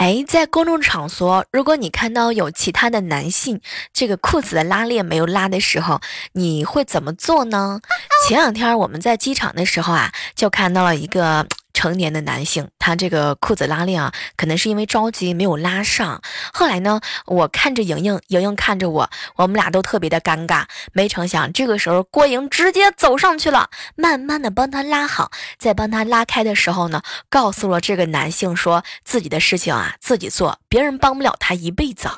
哎，在公众场所，如果你看到有其他的男性这个裤子的拉链没有拉的时候，你会怎么做呢？前两天我们在机场的时候啊，就看到了一个。成年的男性，他这个裤子拉链啊，可能是因为着急没有拉上。后来呢，我看着莹莹，莹莹看着我，我们俩都特别的尴尬。没成想，这个时候郭莹直接走上去了，慢慢的帮他拉好，在帮他拉开的时候呢，告诉了这个男性，说自己的事情啊自己做，别人帮不了他一辈子。